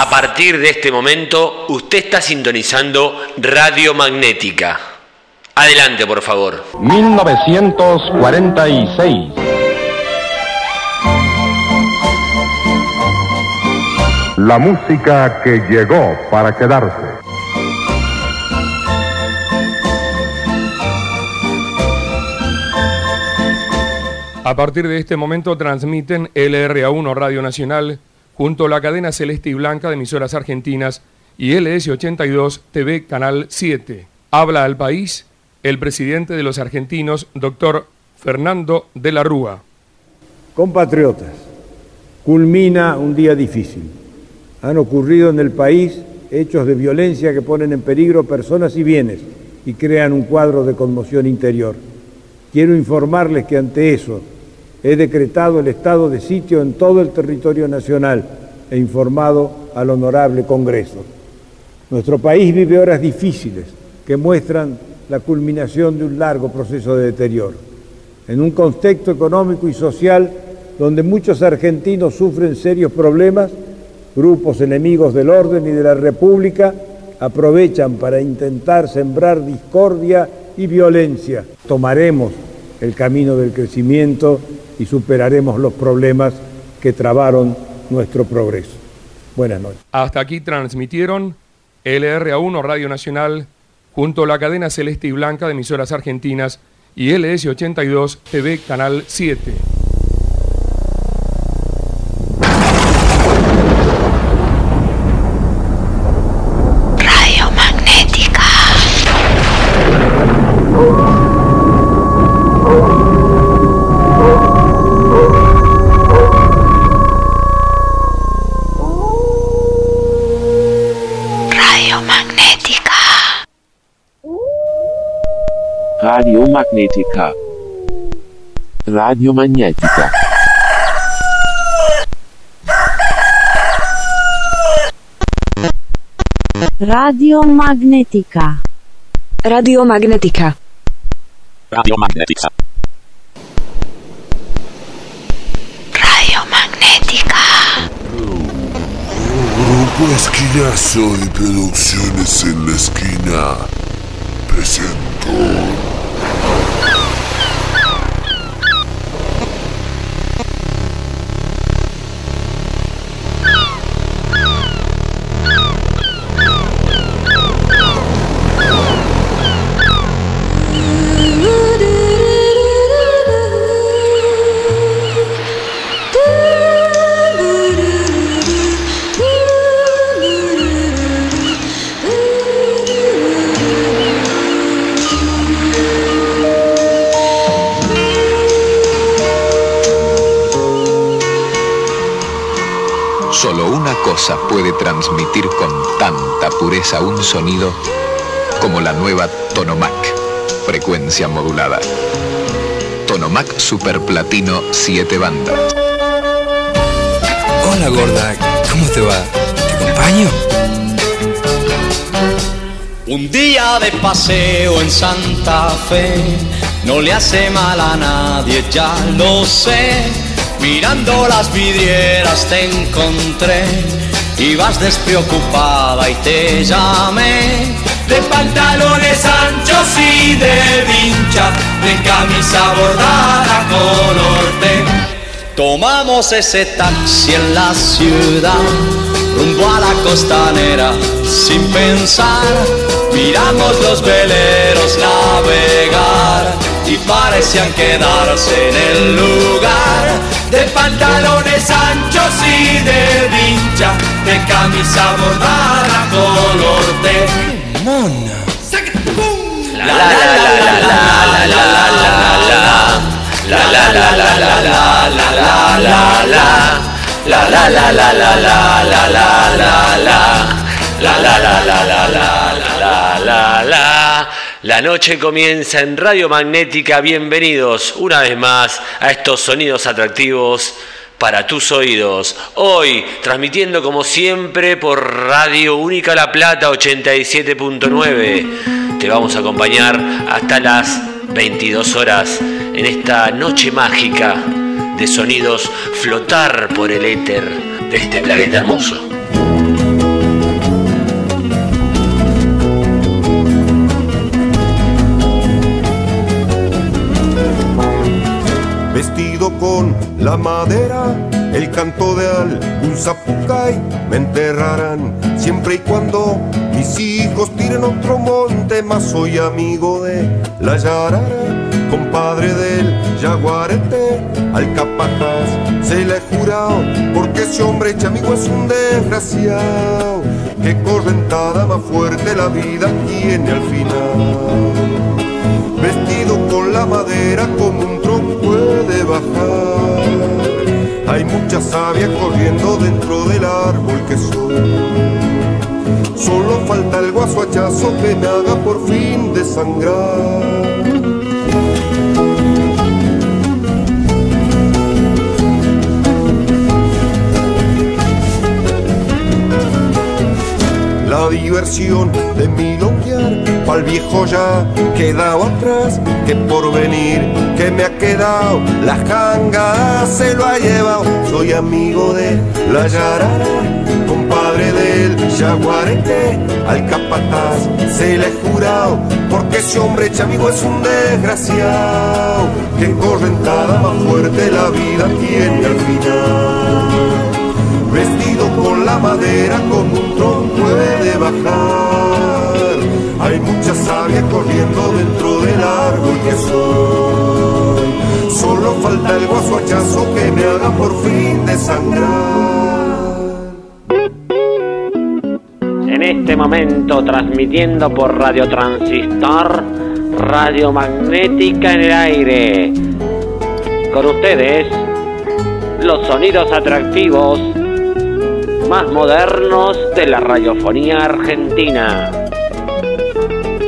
A partir de este momento, usted está sintonizando Radio Magnética. Adelante, por favor. 1946. La música que llegó para quedarse. A partir de este momento transmiten LRA1 Radio Nacional junto a la cadena Celeste y Blanca de emisoras argentinas y LS82 TV Canal 7. Habla al país el presidente de los argentinos, doctor Fernando de la Rúa. Compatriotas, culmina un día difícil. Han ocurrido en el país hechos de violencia que ponen en peligro personas y bienes y crean un cuadro de conmoción interior. Quiero informarles que ante eso he decretado el estado de sitio en todo el territorio nacional e informado al honorable Congreso. Nuestro país vive horas difíciles que muestran la culminación de un largo proceso de deterioro. En un contexto económico y social donde muchos argentinos sufren serios problemas, grupos enemigos del orden y de la República aprovechan para intentar sembrar discordia y violencia. Tomaremos el camino del crecimiento y superaremos los problemas que trabaron nuestro progreso. Buenas noches. Hasta aquí transmitieron LRA1 Radio Nacional junto a la cadena Celeste y Blanca de emisoras argentinas y LS82 TV Canal 7. Radiomagnetica. Radiomagnetica. Radiomagnetica. Radiomagnetica. Radiomagnetica. Grupo Esquinazo de Producciones en la Esquina Presento. Transmitir con tanta pureza un sonido como la nueva Tonomac, frecuencia modulada. Tonomac Super Platino 7 bandas. Hola gorda, ¿cómo te va? ¿Te acompaño? Un día de paseo en Santa Fe no le hace mal a nadie, ya lo sé. Mirando las vidrieras te encontré, ibas despreocupada y te llamé. De pantalones anchos y de vincha, de camisa bordada color té. Tomamos ese taxi en la ciudad, rumbo a la costanera, sin pensar. Miramos los veleros navegar y parecían quedarse en el lugar. De pantalones anchos y de vincha, de camisa bordada color té. Mona. La la la la la la la la la la la la la la la la la la la La la la la la la la la la la La la la la la la la la la La noche comienza en Radio Magnética. Bienvenidos una vez más a estos sonidos atractivos para tus oídos. Hoy transmitiendo como siempre por Radio Única La Plata 87.9. Te vamos a acompañar hasta las 22 horas en esta noche mágica de sonidos flotar por el éter de este planeta hermoso. Con la madera, el canto de algún zapucay, me enterrarán siempre y cuando mis hijos tiren otro monte, más soy amigo de la yarara, compadre del yaguarete, al capataz se le he jurado, porque ese hombre chamigo es un desgraciado, que correntada más fuerte la vida tiene al final. Vestido con la madera como un Hay mucha savia corriendo dentro del árbol que soy. Solo falta el guaso hachazo que me haga por fin desangrar. La diversión de milonguear pa'l viejo ya quedado atrás, que por venir que me ha quedado, la janga se lo ha llevado. Soy amigo de la yarara, compadre del yaguarete, al capataz se le he jurado, porque ese hombre chamigo es un desgraciado, que correntada más fuerte la vida tiene al final vestido con la madera como un tronco puede bajar. Hay mucha savia corriendo dentro del árbol que soy. Solo falta el guaso hachazo que me haga por fin desangrar. En este momento transmitiendo por Radio Transistor, Radio Magnética en el aire. Con ustedes, los sonidos atractivos más modernos de la radiofonía argentina.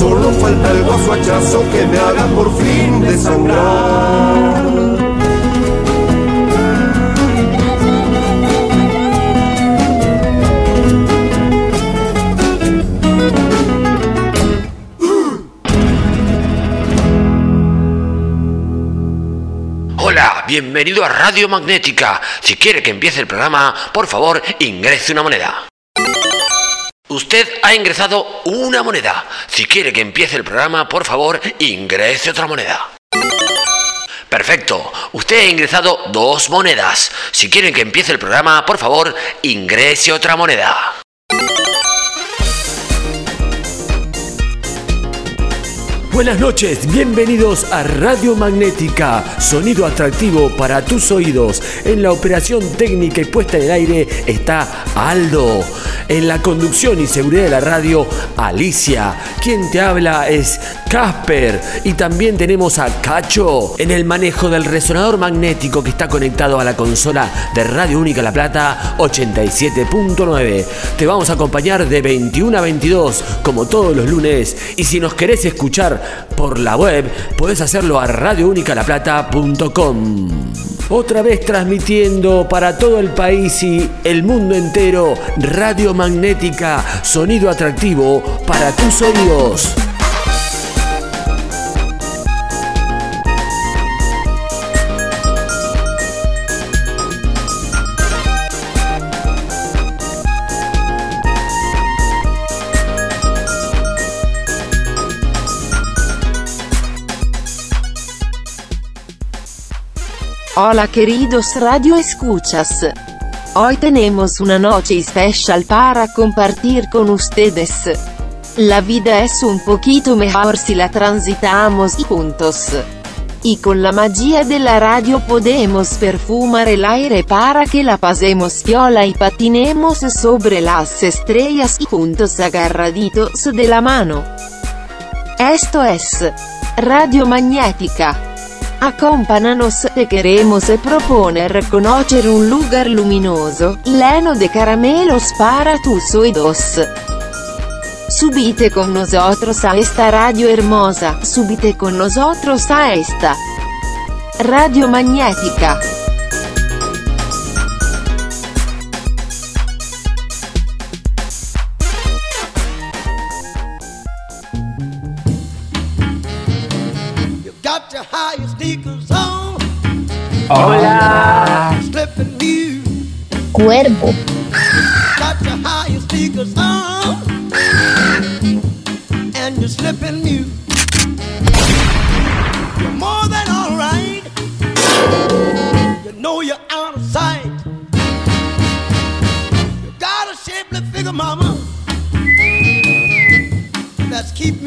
Solo falta el que me haga por fin desangrar. Hola, bienvenido a Radio Magnética. Si quiere que empiece el programa, por favor, ingrese una moneda. Usted ha ingresado una moneda. Si quiere que empiece el programa, por favor, ingrese otra moneda. Perfecto. Usted ha ingresado dos monedas. Si quieren que empiece el programa, por favor, ingrese otra moneda. Buenas noches, bienvenidos a Radio Magnética, sonido atractivo para tus oídos. En la operación técnica y puesta en el aire está Aldo. En la conducción y seguridad de la radio, Alicia. Quien te habla es Casper. Y también tenemos a Cacho en el manejo del resonador magnético que está conectado a la consola de Radio Única La Plata 87.9. Te vamos a acompañar de 21 a 22 como todos los lunes. Y si nos querés escuchar por la web, puedes hacerlo a radiounicalaplata.com. Otra vez transmitiendo para todo el país y el mundo entero, Radio Magnética, sonido atractivo para tus oídos. Hola queridos radio escuchas. Hoy tenemos una noche especial para compartir con ustedes. La vida es un poquito mejor si la transitamos juntos. Y con la magia de la radio podemos perfumar el aire para que la pasemos viola y patinemos sobre las estrellas juntos agarraditos de la mano. Esto es Radio Magnética. Acompáñanos, te queremos proponer conocer un lugar luminoso, lleno de caramelos para tus oídos. Subite con nosotros a esta radio hermosa, subite con nosotros a esta radio magnética.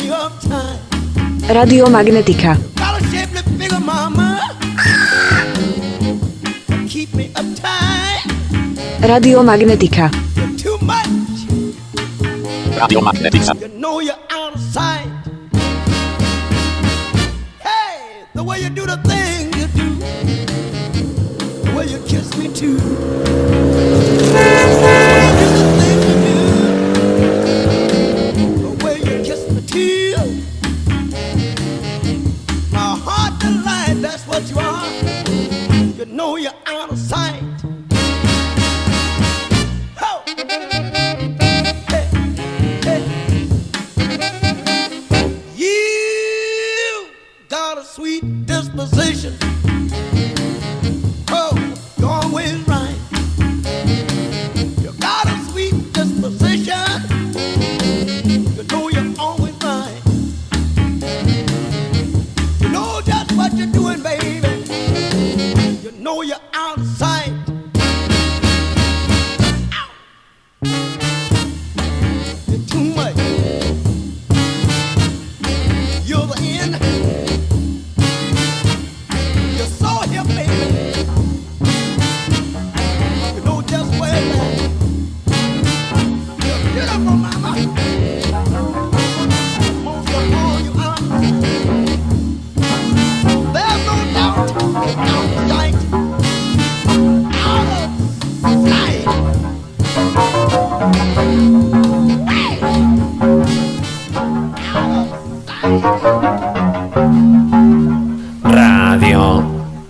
Me uptight. Radio Magnetica. Radio Magnetica. Too much. Radio Magnetica. You know you're out of sight. Hey, the way you do the thing you do. The way you kiss me too.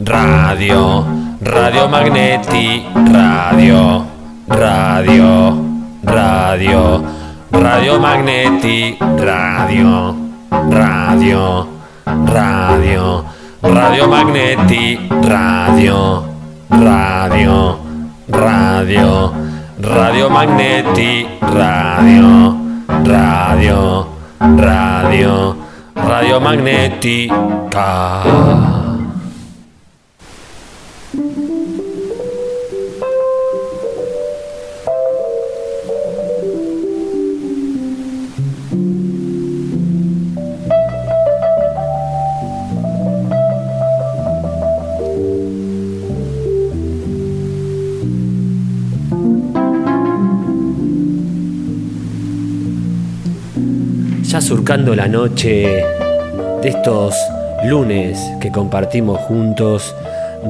Radio, radio, magneti, radio, radio, radio, radio magneti, radio, radio, radio, radio magneti, radio, radio, radio, radio magneti, radio, radio, radio, radio magnética. Surcando la noche de estos lunes que compartimos juntos,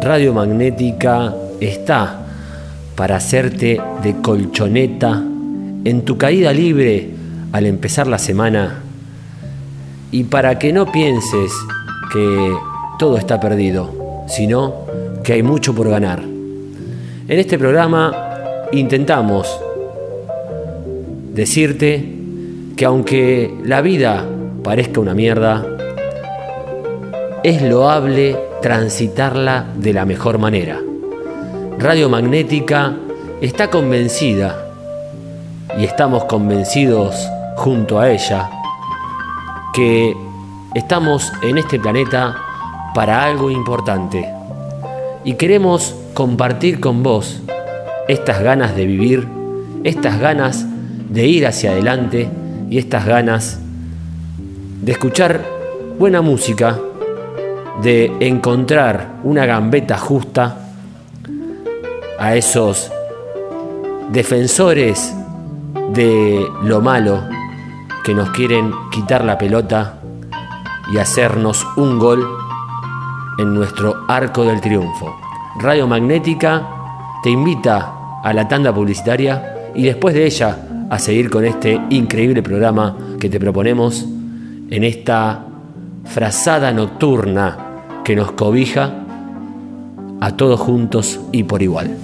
Radio Magnética está para hacerte de colchoneta en tu caída libre al empezar la semana y para que no pienses que todo está perdido, sino que hay mucho por ganar. En este programa intentamos decirte que aunque la vida parezca una mierda, es loable transitarla de la mejor manera. Radio Magnética está convencida, y estamos convencidos junto a ella, que estamos en este planeta para algo importante. Y queremos compartir con vos estas ganas de vivir, estas ganas de ir hacia adelante y estas ganas de escuchar buena música, de encontrar una gambeta justa a esos defensores de lo malo que nos quieren quitar la pelota y hacernos un gol en nuestro arco del triunfo. Radio Magnética te invita a la tanda publicitaria y después de ella a seguir con este increíble programa que te proponemos en esta frazada nocturna que nos cobija a todos juntos y por igual.